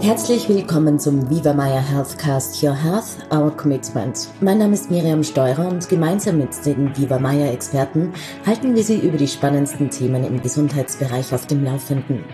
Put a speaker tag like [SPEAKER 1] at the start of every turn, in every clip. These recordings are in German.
[SPEAKER 1] Herzlich willkommen zum Viva Maya Healthcast Your Health, Our Commitment. Mein Name ist Miriam Steurer und gemeinsam mit den Viva Maya Experten halten wir Sie über die spannendsten Themen im Gesundheitsbereich auf dem Laufenden.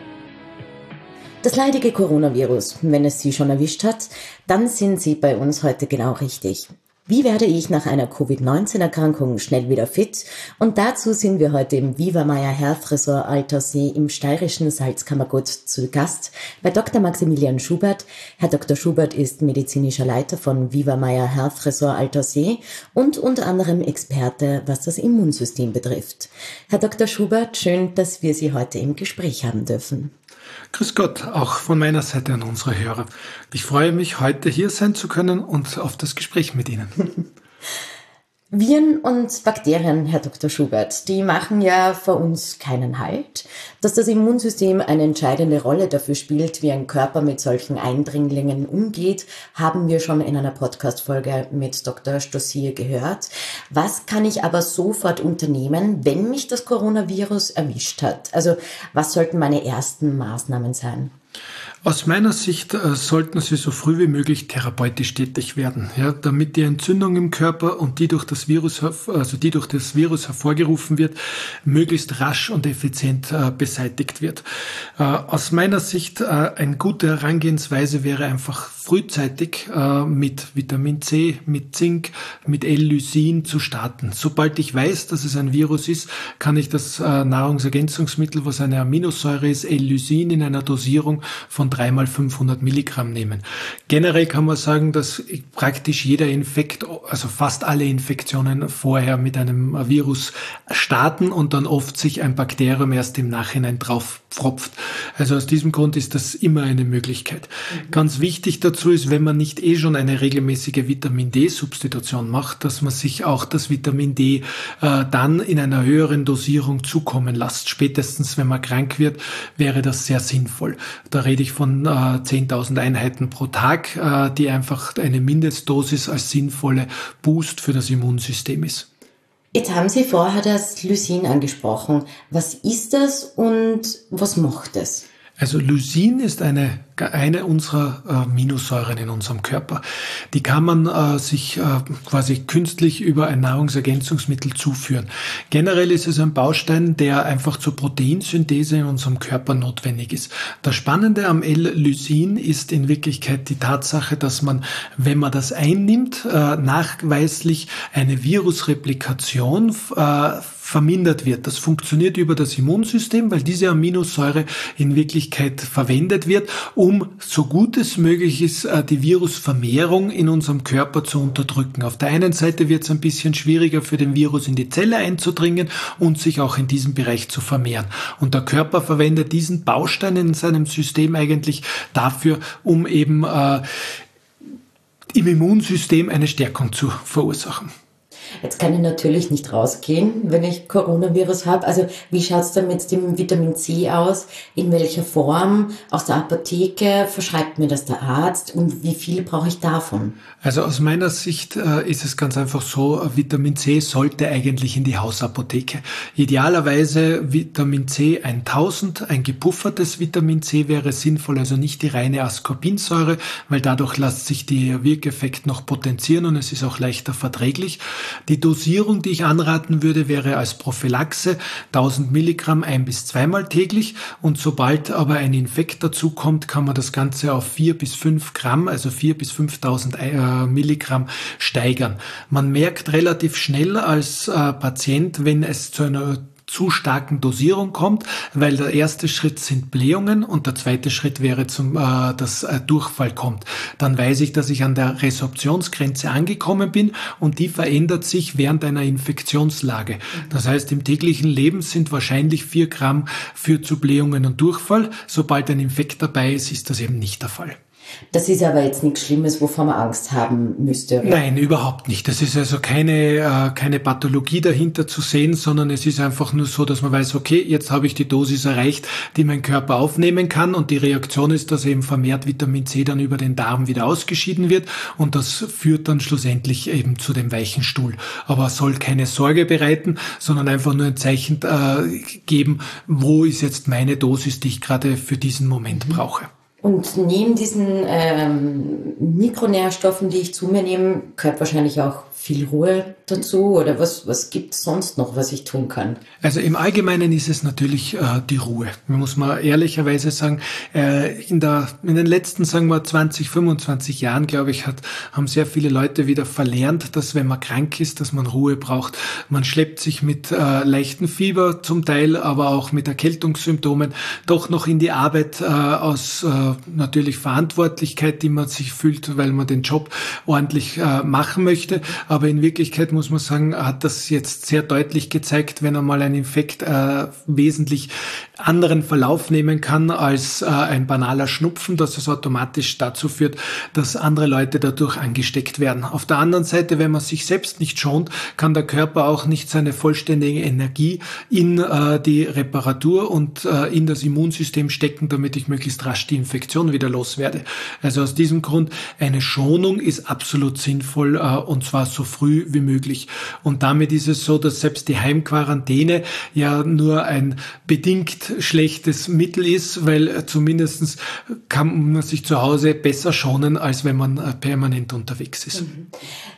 [SPEAKER 1] Das leidige Coronavirus, wenn es Sie schon erwischt hat, dann sind Sie bei uns heute genau richtig. Wie werde ich nach einer Covid-19-Erkrankung schnell wieder fit? Und dazu sind wir heute im Maya Health Resort Altersee im steirischen Salzkammergut zu Gast bei Dr. Maximilian Schubert. Herr Dr. Schubert ist medizinischer Leiter von Maya Health Resort Altersee und unter anderem Experte, was das Immunsystem betrifft. Herr Dr. Schubert, schön, dass wir Sie heute im Gespräch haben dürfen.
[SPEAKER 2] Grüß Gott, auch von meiner Seite an unsere Hörer. Ich freue mich, heute hier sein zu können und auf das Gespräch mit Ihnen.
[SPEAKER 1] Viren und Bakterien, Herr Dr. Schubert, die machen ja für uns keinen Halt. Dass das Immunsystem eine entscheidende Rolle dafür spielt, wie ein Körper mit solchen Eindringlingen umgeht, haben wir schon in einer Podcast-Folge mit Dr. Stossier gehört. Was kann ich aber sofort unternehmen, wenn mich das Coronavirus erwischt hat? Also was sollten meine ersten Maßnahmen sein?
[SPEAKER 2] Aus meiner Sicht äh, sollten Sie so früh wie möglich therapeutisch tätig werden, ja, damit die Entzündung im Körper und die durch das Virus, also die durch das Virus hervorgerufen wird, möglichst rasch und effizient äh, beseitigt wird. Äh, aus meiner Sicht äh, eine gute Herangehensweise wäre einfach frühzeitig äh, mit Vitamin C, mit Zink, mit L-Lysin zu starten. Sobald ich weiß, dass es ein Virus ist, kann ich das äh, Nahrungsergänzungsmittel, was eine Aminosäure ist, L-Lysin in einer Dosierung von 3 mal 500 Milligramm nehmen. Generell kann man sagen, dass praktisch jeder Infekt, also fast alle Infektionen vorher mit einem Virus starten und dann oft sich ein Bakterium erst im Nachhinein drauf pfropft. Also aus diesem Grund ist das immer eine Möglichkeit. Mhm. Ganz wichtig dazu ist, wenn man nicht eh schon eine regelmäßige Vitamin D-Substitution macht, dass man sich auch das Vitamin D äh, dann in einer höheren Dosierung zukommen lässt. Spätestens, wenn man krank wird, wäre das sehr sinnvoll. Da rede ich von äh, 10.000 Einheiten pro Tag, äh, die einfach eine Mindestdosis als sinnvolle Boost für das Immunsystem ist.
[SPEAKER 1] Jetzt haben Sie vorher das Lysin angesprochen. Was ist das und was macht es?
[SPEAKER 2] Also Lysin ist eine, eine unserer äh, Aminosäuren in unserem Körper. Die kann man äh, sich äh, quasi künstlich über ein Nahrungsergänzungsmittel zuführen. Generell ist es ein Baustein, der einfach zur Proteinsynthese in unserem Körper notwendig ist. Das Spannende am L-Lysin ist in Wirklichkeit die Tatsache, dass man, wenn man das einnimmt, äh, nachweislich eine Virusreplikation äh, vermindert wird. Das funktioniert über das Immunsystem, weil diese Aminosäure in Wirklichkeit verwendet wird, um so gut es möglich ist, äh, die Virusvermehrung in unserem Körper zu unterdrücken. Auf der einen Seite wird es ein bisschen schwieriger für den Virus in die Zelle einzudringen und sich auch in diesem Bereich zu vermehren. Und der Körper verwendet diesen Baustein in seinem System eigentlich dafür, um eben äh, im Immunsystem eine Stärkung zu verursachen.
[SPEAKER 1] Jetzt kann ich natürlich nicht rausgehen, wenn ich Coronavirus habe. Also wie schaut es denn mit dem Vitamin C aus? In welcher Form? Aus der Apotheke? Verschreibt mir das der Arzt? Und wie viel brauche ich davon?
[SPEAKER 2] Also aus meiner Sicht äh, ist es ganz einfach so, Vitamin C sollte eigentlich in die Hausapotheke. Idealerweise Vitamin C 1000, ein gepuffertes Vitamin C wäre sinnvoll, also nicht die reine Ascorbinsäure, weil dadurch lässt sich der Wirkeffekt noch potenzieren und es ist auch leichter verträglich. Die Dosierung, die ich anraten würde, wäre als Prophylaxe 1000 Milligramm ein bis zweimal täglich und sobald aber ein Infekt dazu kommt, kann man das Ganze auf vier bis fünf Gramm, also vier bis 5000 äh, Milligramm steigern. Man merkt relativ schnell als äh, Patient, wenn es zu einer zu starken Dosierung kommt, weil der erste Schritt sind Blähungen und der zweite Schritt wäre zum, äh, dass äh, Durchfall kommt. Dann weiß ich, dass ich an der Resorptionsgrenze angekommen bin und die verändert sich während einer Infektionslage. Das heißt, im täglichen Leben sind wahrscheinlich vier Gramm für zu Blähungen und Durchfall. Sobald ein Infekt dabei ist, ist das eben nicht der Fall.
[SPEAKER 1] Das ist aber jetzt nichts Schlimmes, wovon man Angst haben müsste.
[SPEAKER 2] Oder? Nein, überhaupt nicht. Das ist also keine, äh, keine Pathologie dahinter zu sehen, sondern es ist einfach nur so, dass man weiß, okay, jetzt habe ich die Dosis erreicht, die mein Körper aufnehmen kann und die Reaktion ist, dass eben vermehrt Vitamin C dann über den Darm wieder ausgeschieden wird und das führt dann schlussendlich eben zu dem weichen Stuhl. Aber soll keine Sorge bereiten, sondern einfach nur ein Zeichen äh, geben, wo ist jetzt meine Dosis, die ich gerade für diesen Moment mhm. brauche.
[SPEAKER 1] Und neben diesen ähm, Mikronährstoffen, die ich zu mir nehme, gehört wahrscheinlich auch viel Ruhe dazu oder was, was gibt es sonst noch, was ich tun kann?
[SPEAKER 2] Also im Allgemeinen ist es natürlich äh, die Ruhe. Muss man ehrlicherweise sagen, äh, in, der, in den letzten, sagen wir, 20, 25 Jahren, glaube ich, hat, haben sehr viele Leute wieder verlernt, dass wenn man krank ist, dass man Ruhe braucht. Man schleppt sich mit äh, leichten Fieber zum Teil, aber auch mit Erkältungssymptomen doch noch in die Arbeit äh, aus äh, natürlich Verantwortlichkeit, die man sich fühlt, weil man den Job ordentlich äh, machen möchte aber in Wirklichkeit muss man sagen, hat das jetzt sehr deutlich gezeigt, wenn einmal ein Infekt äh, wesentlich anderen Verlauf nehmen kann als äh, ein banaler Schnupfen, dass es automatisch dazu führt, dass andere Leute dadurch angesteckt werden. Auf der anderen Seite, wenn man sich selbst nicht schont, kann der Körper auch nicht seine vollständige Energie in äh, die Reparatur und äh, in das Immunsystem stecken, damit ich möglichst rasch die Infektion wieder loswerde. Also aus diesem Grund eine Schonung ist absolut sinnvoll äh, und zwar so früh wie möglich. Und damit ist es so, dass selbst die Heimquarantäne ja nur ein bedingt schlechtes Mittel ist, weil zumindestens kann man sich zu Hause besser schonen, als wenn man äh, permanent unterwegs ist. Mhm.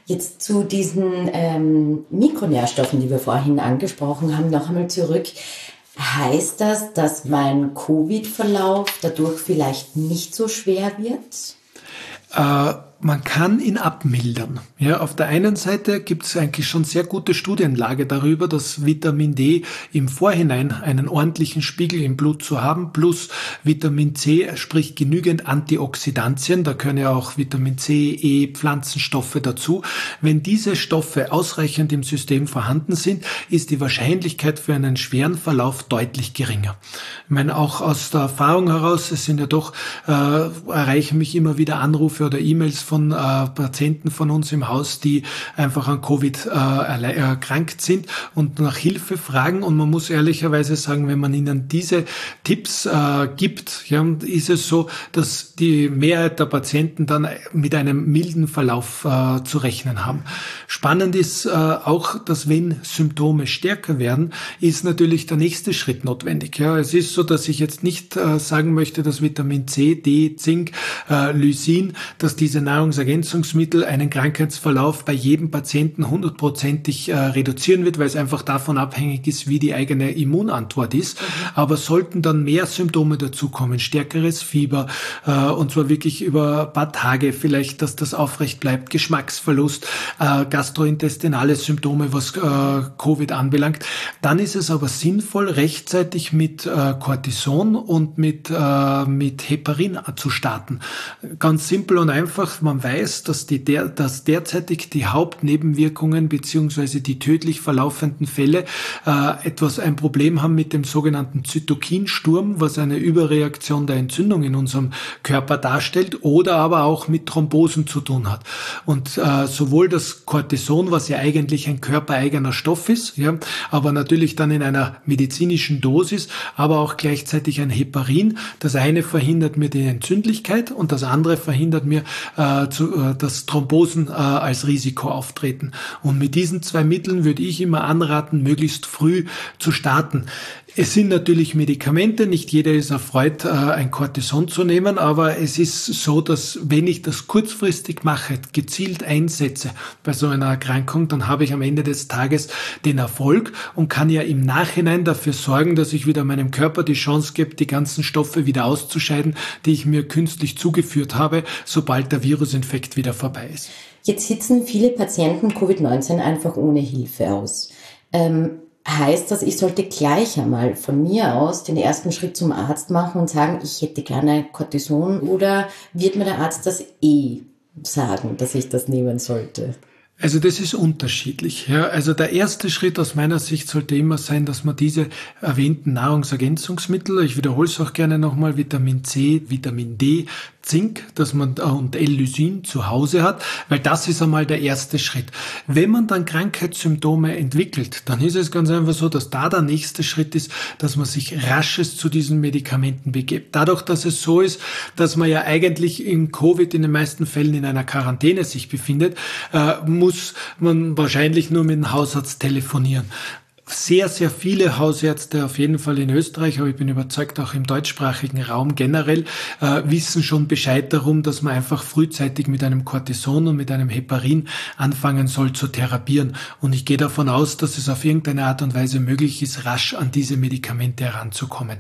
[SPEAKER 1] Jetzt zu diesen ähm, Mikronährstoffen, die wir vorhin angesprochen haben, noch einmal zurück. Heißt das, dass mein Covid-Verlauf dadurch vielleicht nicht so schwer wird?
[SPEAKER 2] Äh, man kann ihn abmildern. Ja, auf der einen Seite gibt es eigentlich schon sehr gute Studienlage darüber, dass Vitamin D im Vorhinein einen ordentlichen Spiegel im Blut zu haben, plus Vitamin C, sprich genügend Antioxidantien, da können ja auch Vitamin C, E, Pflanzenstoffe dazu. Wenn diese Stoffe ausreichend im System vorhanden sind, ist die Wahrscheinlichkeit für einen schweren Verlauf deutlich geringer. Ich meine, auch aus der Erfahrung heraus, es sind ja doch, äh, erreichen mich immer wieder Anrufe oder E-Mails von äh, Patienten von uns im Haus, die einfach an Covid äh, erkrankt sind und nach Hilfe fragen. Und man muss ehrlicherweise sagen, wenn man ihnen diese Tipps äh, gibt, ja, ist es so, dass die Mehrheit der Patienten dann mit einem milden Verlauf äh, zu rechnen haben. Spannend ist äh, auch, dass wenn Symptome stärker werden, ist natürlich der nächste Schritt notwendig. Ja, es ist so, dass ich jetzt nicht äh, sagen möchte, dass Vitamin C, D, Zink, äh, Lysin, dass diese Nahrungsergänzungsmittel einen Krankheitsverlauf bei jedem Patienten hundertprozentig äh, reduzieren wird, weil es einfach davon abhängig ist, wie die eigene Immunantwort ist. Mhm. Aber sollten dann mehr Symptome dazukommen, stärkeres Fieber, äh, und zwar wirklich über ein paar Tage, vielleicht, dass das aufrecht bleibt, Geschmacksverlust, äh, gastrointestinale Symptome, was äh, Covid anbelangt, dann ist es aber sinnvoll, rechtzeitig mit äh, Cortison und mit, äh, mit Heparin zu starten. Ganz simpel und einfach, man weiß, dass, die der, dass derzeitig die Hauptnebenwirkungen beziehungsweise die tödlich verlaufenden Fälle äh, etwas ein Problem haben mit dem sogenannten Zytokinsturm, was eine Überreaktion der Entzündung in unserem Körper darstellt oder aber auch mit Thrombosen zu tun hat. Und äh, sowohl das Cortison, was ja eigentlich ein körpereigener Stoff ist, ja, aber natürlich dann in einer medizinischen Dosis, aber auch gleichzeitig ein Heparin. Das eine verhindert mir die Entzündlichkeit und das andere verhindert mir äh, zu, äh, dass Thrombosen äh, als Risiko auftreten. Und mit diesen zwei Mitteln würde ich immer anraten, möglichst früh zu starten. Es sind natürlich Medikamente, nicht jeder ist erfreut, äh, ein Cortison zu nehmen, aber es ist so, dass wenn ich das kurzfristig mache, gezielt einsetze bei so einer Erkrankung, dann habe ich am Ende des Tages den Erfolg und kann ja im Nachhinein dafür sorgen, dass ich wieder meinem Körper die Chance gebe, die ganzen Stoffe wieder auszuscheiden, die ich mir künstlich zugeführt habe, sobald der Virusinfekt wieder vorbei ist.
[SPEAKER 1] Jetzt sitzen viele Patienten Covid-19 einfach ohne Hilfe aus. Ähm, heißt das, ich sollte gleich einmal von mir aus den ersten Schritt zum Arzt machen und sagen, ich hätte gerne Cortison oder wird mir der Arzt das eh sagen, dass ich das nehmen sollte?
[SPEAKER 2] Also das ist unterschiedlich. Ja. Also der erste Schritt aus meiner Sicht sollte immer sein, dass man diese erwähnten Nahrungsergänzungsmittel, ich wiederhole es auch gerne nochmal, Vitamin C, Vitamin D, Zink, dass man und L-Lysin zu Hause hat, weil das ist einmal der erste Schritt. Wenn man dann Krankheitssymptome entwickelt, dann ist es ganz einfach so, dass da der nächste Schritt ist, dass man sich rasches zu diesen Medikamenten begibt. Dadurch, dass es so ist, dass man ja eigentlich in Covid in den meisten Fällen in einer Quarantäne sich befindet, äh, muss man wahrscheinlich nur mit dem Hausarzt telefonieren. Sehr, sehr viele Hausärzte, auf jeden Fall in Österreich, aber ich bin überzeugt auch im deutschsprachigen Raum generell, äh, wissen schon Bescheid darum, dass man einfach frühzeitig mit einem Cortison und mit einem Heparin anfangen soll zu therapieren. Und ich gehe davon aus, dass es auf irgendeine Art und Weise möglich ist, rasch an diese Medikamente heranzukommen.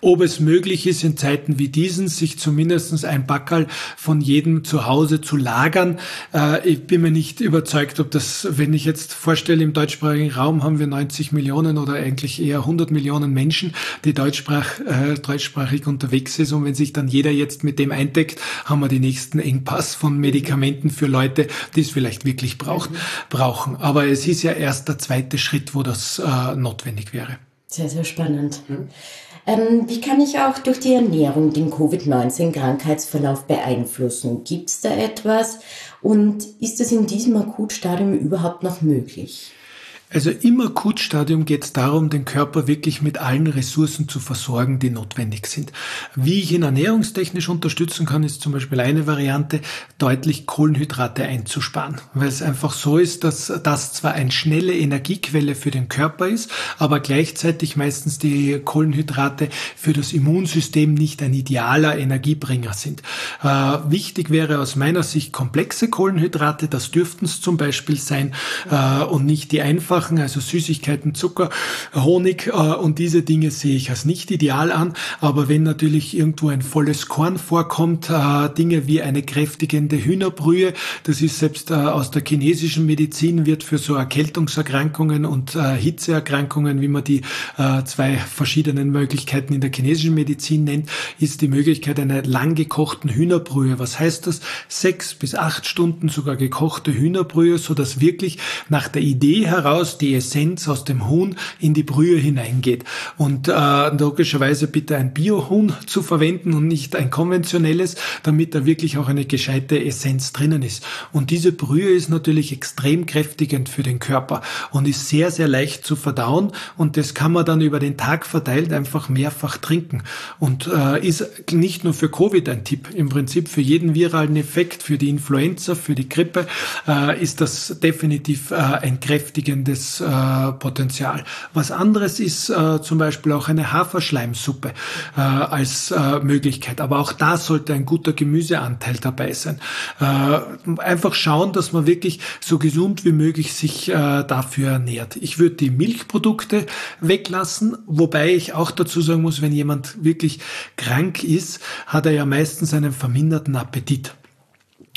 [SPEAKER 2] Ob es möglich ist, in Zeiten wie diesen, sich zumindest ein Backerl von jedem zu Hause zu lagern, äh, ich bin mir nicht überzeugt, ob das, wenn ich jetzt vorstelle, im deutschsprachigen Raum haben wir 90 50 Millionen oder eigentlich eher 100 Millionen Menschen, die deutschsprach, äh, deutschsprachig unterwegs ist. Und wenn sich dann jeder jetzt mit dem eindeckt, haben wir den nächsten Engpass von Medikamenten für Leute, die es vielleicht wirklich braucht, brauchen. Aber es ist ja erst der zweite Schritt, wo das äh, notwendig wäre.
[SPEAKER 1] Sehr, sehr spannend. Mhm. Ähm, wie kann ich auch durch die Ernährung den Covid-19-Krankheitsverlauf beeinflussen? Gibt es da etwas? Und ist es in diesem Akutstadium überhaupt noch möglich?
[SPEAKER 2] Also im Akutstadium geht es darum, den Körper wirklich mit allen Ressourcen zu versorgen, die notwendig sind. Wie ich ihn ernährungstechnisch unterstützen kann, ist zum Beispiel eine Variante, deutlich Kohlenhydrate einzusparen, weil es einfach so ist, dass das zwar eine schnelle Energiequelle für den Körper ist, aber gleichzeitig meistens die Kohlenhydrate für das Immunsystem nicht ein idealer Energiebringer sind. Äh, wichtig wäre aus meiner Sicht komplexe Kohlenhydrate, das dürften es zum Beispiel sein, äh, und nicht die einfachen Einfachen, also Süßigkeiten, Zucker, Honig äh, und diese Dinge sehe ich als nicht ideal an. Aber wenn natürlich irgendwo ein volles Korn vorkommt, äh, Dinge wie eine kräftigende Hühnerbrühe, das ist selbst äh, aus der chinesischen Medizin, wird für so Erkältungserkrankungen und äh, Hitzeerkrankungen, wie man die äh, zwei verschiedenen Möglichkeiten in der chinesischen Medizin nennt, ist die Möglichkeit einer lang Hühnerbrühe. Was heißt das? Sechs bis acht Stunden sogar gekochte Hühnerbrühe, so dass wirklich nach der Idee heraus heraus die Essenz aus dem Huhn in die Brühe hineingeht. Und äh, logischerweise bitte ein Biohuhn zu verwenden und nicht ein konventionelles, damit da wirklich auch eine gescheite Essenz drinnen ist. Und diese Brühe ist natürlich extrem kräftigend für den Körper und ist sehr, sehr leicht zu verdauen. Und das kann man dann über den Tag verteilt einfach mehrfach trinken. Und äh, ist nicht nur für Covid ein Tipp, im Prinzip für jeden viralen Effekt, für die Influenza, für die Grippe, äh, ist das definitiv äh, ein kräftigendes riesiges äh, Potenzial. Was anderes ist äh, zum Beispiel auch eine Haferschleimsuppe äh, als äh, Möglichkeit. Aber auch da sollte ein guter Gemüseanteil dabei sein. Äh, einfach schauen, dass man wirklich so gesund wie möglich sich äh, dafür ernährt. Ich würde die Milchprodukte weglassen, wobei ich auch dazu sagen muss, wenn jemand wirklich krank ist, hat er ja meistens einen verminderten Appetit.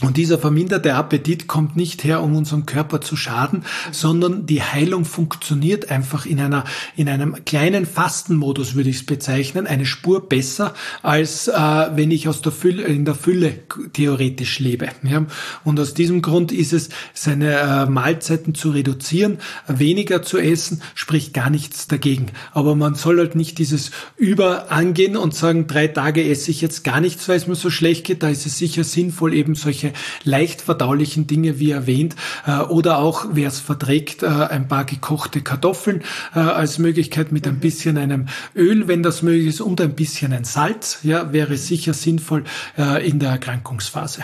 [SPEAKER 2] Und dieser verminderte Appetit kommt nicht her, um unserem Körper zu schaden, sondern die Heilung funktioniert einfach in einer, in einem kleinen Fastenmodus, würde ich es bezeichnen, eine Spur besser, als äh, wenn ich aus der Fülle, in der Fülle theoretisch lebe. Ja? Und aus diesem Grund ist es, seine äh, Mahlzeiten zu reduzieren, weniger zu essen, spricht gar nichts dagegen. Aber man soll halt nicht dieses Über angehen und sagen, drei Tage esse ich jetzt gar nichts, weil es mir so schlecht geht. Da ist es sicher sinnvoll, eben solche leicht verdaulichen Dinge, wie erwähnt, äh, oder auch, wer es verträgt, äh, ein paar gekochte Kartoffeln äh, als Möglichkeit mit ein bisschen einem Öl, wenn das möglich ist, und ein bisschen ein Salz, ja, wäre sicher sinnvoll in der Erkrankungsphase.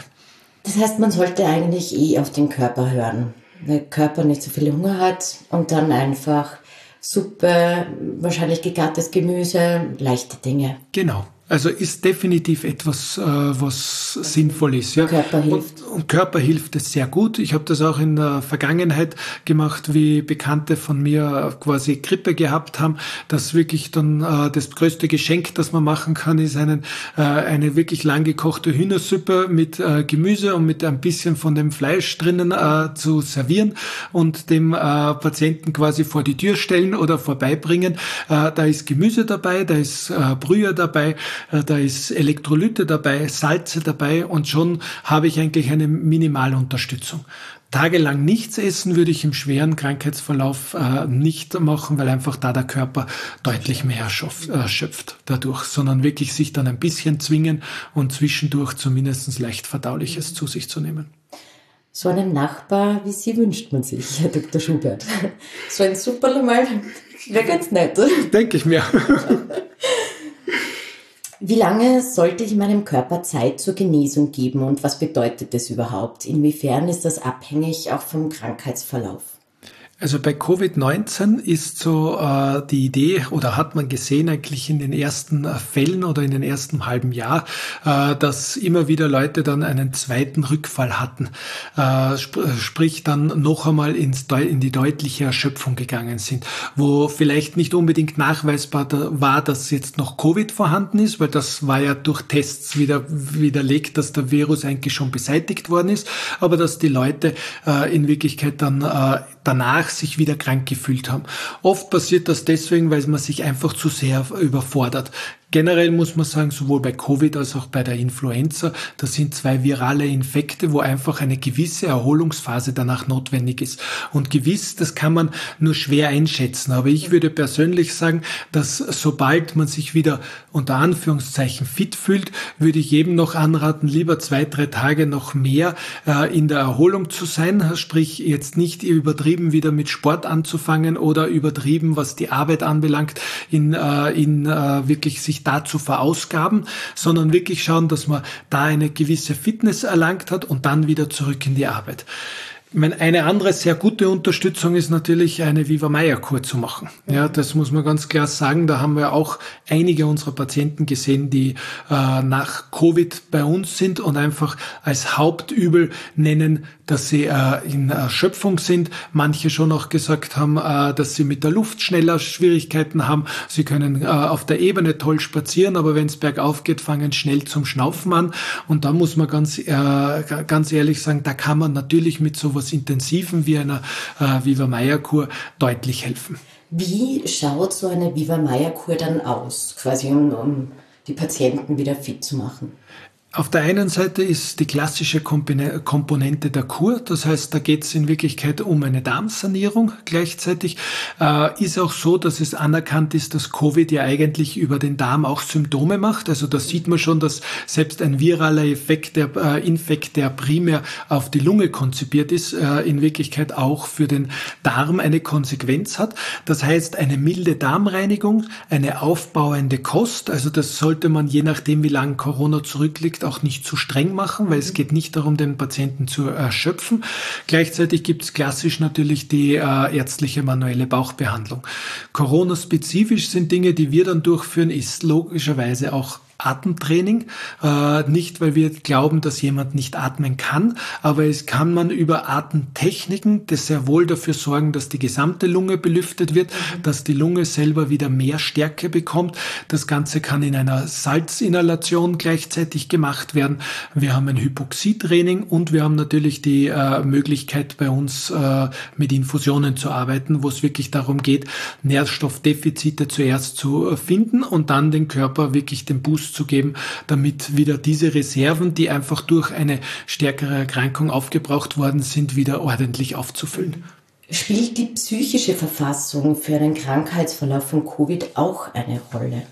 [SPEAKER 1] Das heißt, man sollte eigentlich eh auf den Körper hören. Der Körper nicht so viel Hunger hat und dann einfach Suppe, wahrscheinlich gegartes Gemüse, leichte Dinge.
[SPEAKER 2] Genau. Also ist definitiv etwas, äh, was sinnvoll ist. Ja.
[SPEAKER 1] Körper hilft.
[SPEAKER 2] Und, und Körper hilft es sehr gut. Ich habe das auch in der Vergangenheit gemacht, wie Bekannte von mir quasi Grippe gehabt haben. Das wirklich dann äh, das größte Geschenk, das man machen kann, ist einen, äh, eine wirklich lang gekochte Hühnersuppe mit äh, Gemüse und mit ein bisschen von dem Fleisch drinnen äh, zu servieren und dem äh, Patienten quasi vor die Tür stellen oder vorbeibringen. Äh, da ist Gemüse dabei, da ist äh, Brühe dabei da ist Elektrolyte dabei, Salze dabei und schon habe ich eigentlich eine Minimalunterstützung. Tagelang nichts essen würde ich im schweren Krankheitsverlauf äh, nicht machen, weil einfach da der Körper deutlich mehr äh, schöpft dadurch, sondern wirklich sich dann ein bisschen zwingen und zwischendurch zumindest leicht Verdauliches zu sich zu nehmen.
[SPEAKER 1] So einen Nachbar wie Sie wünscht man sich, Herr Dr. Schubert. So ein Superl mal wäre ganz nett.
[SPEAKER 2] Denke ich mir.
[SPEAKER 1] Wie lange sollte ich meinem Körper Zeit zur Genesung geben und was bedeutet das überhaupt? Inwiefern ist das abhängig auch vom Krankheitsverlauf?
[SPEAKER 2] Also bei Covid-19 ist so äh, die Idee oder hat man gesehen eigentlich in den ersten äh, Fällen oder in den ersten halben Jahr, äh, dass immer wieder Leute dann einen zweiten Rückfall hatten, äh, sp sprich dann noch einmal ins in die deutliche Erschöpfung gegangen sind, wo vielleicht nicht unbedingt nachweisbar da war, dass jetzt noch Covid vorhanden ist, weil das war ja durch Tests wieder widerlegt, dass der Virus eigentlich schon beseitigt worden ist, aber dass die Leute äh, in Wirklichkeit dann äh, danach sich wieder krank gefühlt haben. Oft passiert das deswegen, weil man sich einfach zu sehr überfordert. Generell muss man sagen, sowohl bei Covid als auch bei der Influenza, das sind zwei virale Infekte, wo einfach eine gewisse Erholungsphase danach notwendig ist. Und gewiss, das kann man nur schwer einschätzen. Aber ich würde persönlich sagen, dass sobald man sich wieder unter Anführungszeichen fit fühlt, würde ich jedem noch anraten, lieber zwei, drei Tage noch mehr äh, in der Erholung zu sein. Sprich, jetzt nicht übertrieben wieder mit Sport anzufangen oder übertrieben, was die Arbeit anbelangt, in, äh, in äh, wirklich sich sich da zu verausgaben, sondern wirklich schauen, dass man da eine gewisse Fitness erlangt hat und dann wieder zurück in die Arbeit. Eine andere sehr gute Unterstützung ist natürlich eine Viva Meier Kur zu machen. Ja, das muss man ganz klar sagen. Da haben wir auch einige unserer Patienten gesehen, die äh, nach Covid bei uns sind und einfach als Hauptübel nennen, dass sie äh, in Erschöpfung sind. Manche schon auch gesagt haben, äh, dass sie mit der Luft schneller Schwierigkeiten haben. Sie können äh, auf der Ebene toll spazieren, aber wenn es bergauf geht, fangen schnell zum Schnaufen an. Und da muss man ganz, äh, ganz ehrlich sagen, da kann man natürlich mit so sowas Intensiven wie einer äh, Viva Meier Kur deutlich helfen.
[SPEAKER 1] Wie schaut so eine Viva Meier Kur dann aus, quasi um, um die Patienten wieder fit zu machen?
[SPEAKER 2] Auf der einen Seite ist die klassische Komponente der Kur, das heißt, da geht es in Wirklichkeit um eine Darmsanierung. Gleichzeitig äh, ist auch so, dass es anerkannt ist, dass Covid ja eigentlich über den Darm auch Symptome macht. Also da sieht man schon, dass selbst ein viraler Effekt, der äh, Infekt, der primär auf die Lunge konzipiert ist, äh, in Wirklichkeit auch für den Darm eine Konsequenz hat. Das heißt, eine milde Darmreinigung, eine aufbauende Kost, also das sollte man je nachdem, wie lange Corona zurückliegt, Konflikt auch nicht zu streng machen, weil es geht nicht darum, den Patienten zu erschöpfen. Gleichzeitig gibt es klassisch natürlich die äh, ärztliche manuelle Bauchbehandlung. Corona-spezifisch sind Dinge, die wir dann durchführen, ist logischerweise auch Atemtraining. Äh, nicht, weil wir glauben, dass jemand nicht atmen kann, aber es kann man über Atemtechniken das sehr wohl dafür sorgen, dass die gesamte Lunge belüftet wird, mhm. dass die Lunge selber wieder mehr Stärke bekommt. Das Ganze kann in einer Salzinhalation gleichzeitig gemacht werden. Wir haben ein Hypoxietraining und wir haben natürlich die äh, Möglichkeit bei uns äh, mit Infusionen zu arbeiten, wo es wirklich darum geht, Nährstoffdefizite zuerst zu finden und dann den Körper wirklich den Boost zu geben, damit wieder diese Reserven, die einfach durch eine stärkere Erkrankung aufgebraucht worden sind, wieder ordentlich aufzufüllen.
[SPEAKER 1] Spielt die psychische Verfassung für einen Krankheitsverlauf von Covid auch eine Rolle?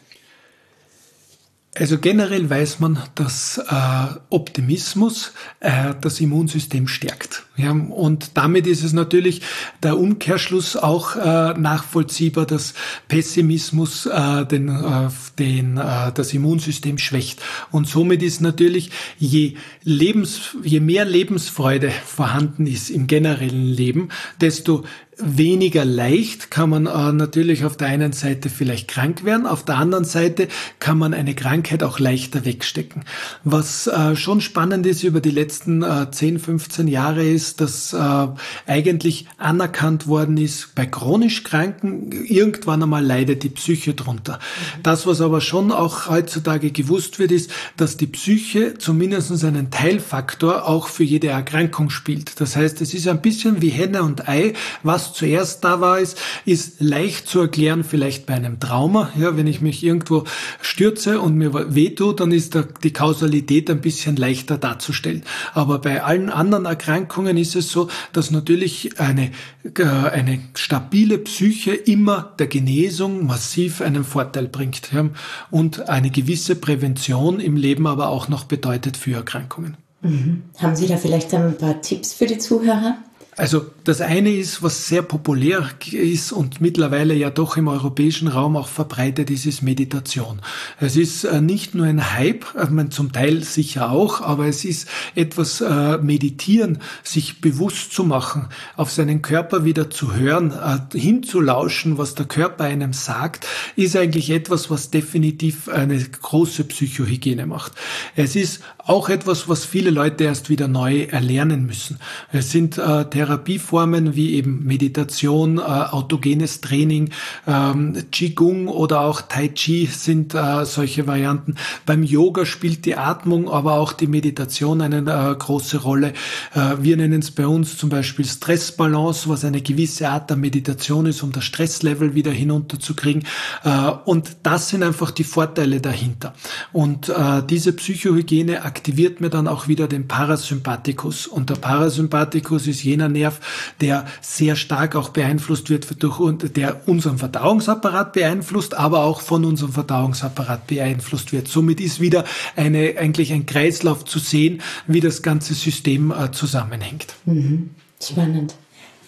[SPEAKER 2] Also generell weiß man, dass äh, Optimismus äh, das Immunsystem stärkt. Ja, und damit ist es natürlich der Umkehrschluss auch äh, nachvollziehbar, dass Pessimismus äh, den, äh, den, äh, das Immunsystem schwächt. Und somit ist natürlich, je, Lebens, je mehr Lebensfreude vorhanden ist im generellen Leben, desto weniger leicht kann man äh, natürlich auf der einen Seite vielleicht krank werden, auf der anderen Seite kann man eine Krankheit auch leichter wegstecken. Was äh, schon spannend ist über die letzten äh, 10, 15 Jahre ist, dass äh, eigentlich anerkannt worden ist, bei chronisch Kranken irgendwann einmal leidet die Psyche drunter. Das, was aber schon auch heutzutage gewusst wird, ist, dass die Psyche zumindest einen Teilfaktor auch für jede Erkrankung spielt. Das heißt, es ist ein bisschen wie Henne und Ei, was was zuerst da war, ist, ist leicht zu erklären, vielleicht bei einem Trauma. Ja, wenn ich mich irgendwo stürze und mir wehtut, dann ist die Kausalität ein bisschen leichter darzustellen. Aber bei allen anderen Erkrankungen ist es so, dass natürlich eine, äh, eine stabile Psyche immer der Genesung massiv einen Vorteil bringt. Ja, und eine gewisse Prävention im Leben aber auch noch bedeutet für Erkrankungen.
[SPEAKER 1] Mhm. Haben Sie da vielleicht ein paar Tipps für die Zuhörer?
[SPEAKER 2] Also das eine ist, was sehr populär ist und mittlerweile ja doch im europäischen Raum auch verbreitet ist, ist Meditation. Es ist äh, nicht nur ein Hype, meine, zum Teil sicher auch, aber es ist etwas äh, Meditieren, sich bewusst zu machen, auf seinen Körper wieder zu hören, äh, hinzulauschen, was der Körper einem sagt, ist eigentlich etwas, was definitiv eine große Psychohygiene macht. Es ist auch etwas, was viele Leute erst wieder neu erlernen müssen. Es sind äh, Therapieformen wie eben Meditation, äh, autogenes Training, ähm, Qigong oder auch Tai Chi sind äh, solche Varianten. Beim Yoga spielt die Atmung, aber auch die Meditation eine äh, große Rolle. Äh, wir nennen es bei uns zum Beispiel Stressbalance, was eine gewisse Art der Meditation ist, um das Stresslevel wieder hinunterzukriegen. Äh, und das sind einfach die Vorteile dahinter. Und äh, diese Psychohygiene aktiviert mir dann auch wieder den Parasympathikus. Und der Parasympathikus ist jener Nerv, der sehr stark auch beeinflusst wird durch, der unseren Verdauungsapparat beeinflusst, aber auch von unserem Verdauungsapparat beeinflusst wird. Somit ist wieder eine, eigentlich ein Kreislauf zu sehen, wie das ganze System äh, zusammenhängt.
[SPEAKER 1] Mhm. Spannend.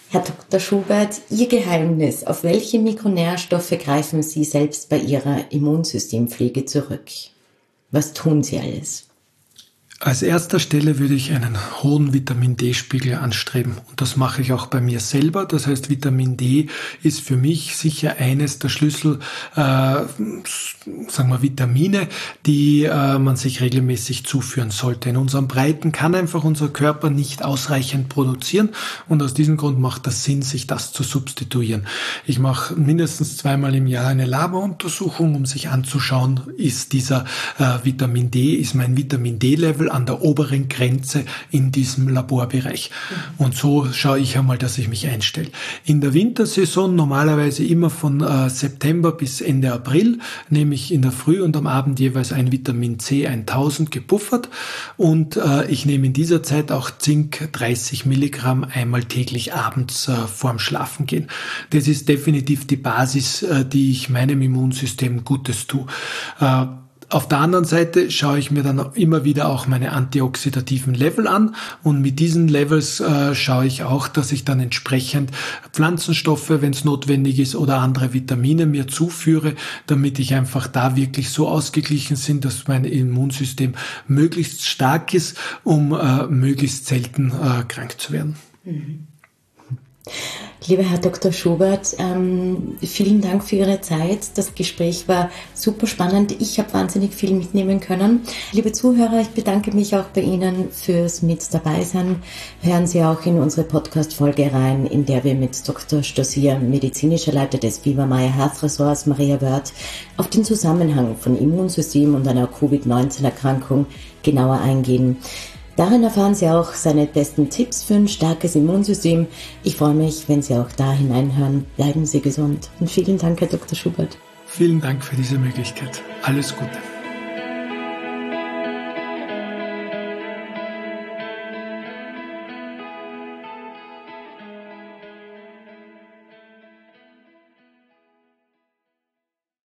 [SPEAKER 1] Herr Dr. Schubert, Ihr Geheimnis, auf welche Mikronährstoffe greifen Sie selbst bei Ihrer Immunsystempflege zurück? Was tun Sie alles?
[SPEAKER 2] Als erster Stelle würde ich einen hohen Vitamin D-Spiegel anstreben. Und das mache ich auch bei mir selber. Das heißt, Vitamin D ist für mich sicher eines der Schlüssel, äh, sagen wir, Vitamine, die äh, man sich regelmäßig zuführen sollte. In unserem Breiten kann einfach unser Körper nicht ausreichend produzieren. Und aus diesem Grund macht das Sinn, sich das zu substituieren. Ich mache mindestens zweimal im Jahr eine Laboruntersuchung, um sich anzuschauen, ist dieser äh, Vitamin D, ist mein Vitamin D-Level an der oberen Grenze in diesem Laborbereich. Und so schaue ich einmal, dass ich mich einstelle. In der Wintersaison normalerweise immer von äh, September bis Ende April nehme ich in der Früh und am Abend jeweils ein Vitamin C 1000 gepuffert und äh, ich nehme in dieser Zeit auch Zink 30 Milligramm einmal täglich abends äh, vorm Schlafengehen. Das ist definitiv die Basis, äh, die ich meinem Immunsystem Gutes tue. Auf der anderen Seite schaue ich mir dann immer wieder auch meine antioxidativen Level an und mit diesen Levels äh, schaue ich auch, dass ich dann entsprechend Pflanzenstoffe, wenn es notwendig ist, oder andere Vitamine mir zuführe, damit ich einfach da wirklich so ausgeglichen sind, dass mein Immunsystem möglichst stark ist, um äh, möglichst selten äh, krank zu werden. Mhm.
[SPEAKER 1] Lieber Herr Dr. Schubert, ähm, vielen Dank für Ihre Zeit. Das Gespräch war super spannend. Ich habe wahnsinnig viel mitnehmen können. Liebe Zuhörer, ich bedanke mich auch bei Ihnen fürs Mit dabei sein. Hören Sie auch in unsere Podcast-Folge rein, in der wir mit Dr. Stosier, medizinischer Leiter des Maya Health Resorts, Maria Wörth, auf den Zusammenhang von Immunsystem und einer Covid-19-Erkrankung genauer eingehen. Darin erfahren Sie auch seine besten Tipps für ein starkes Immunsystem. Ich freue mich, wenn Sie auch da hineinhören. Bleiben Sie gesund und vielen Dank, Herr Dr. Schubert.
[SPEAKER 2] Vielen Dank für diese Möglichkeit. Alles Gute.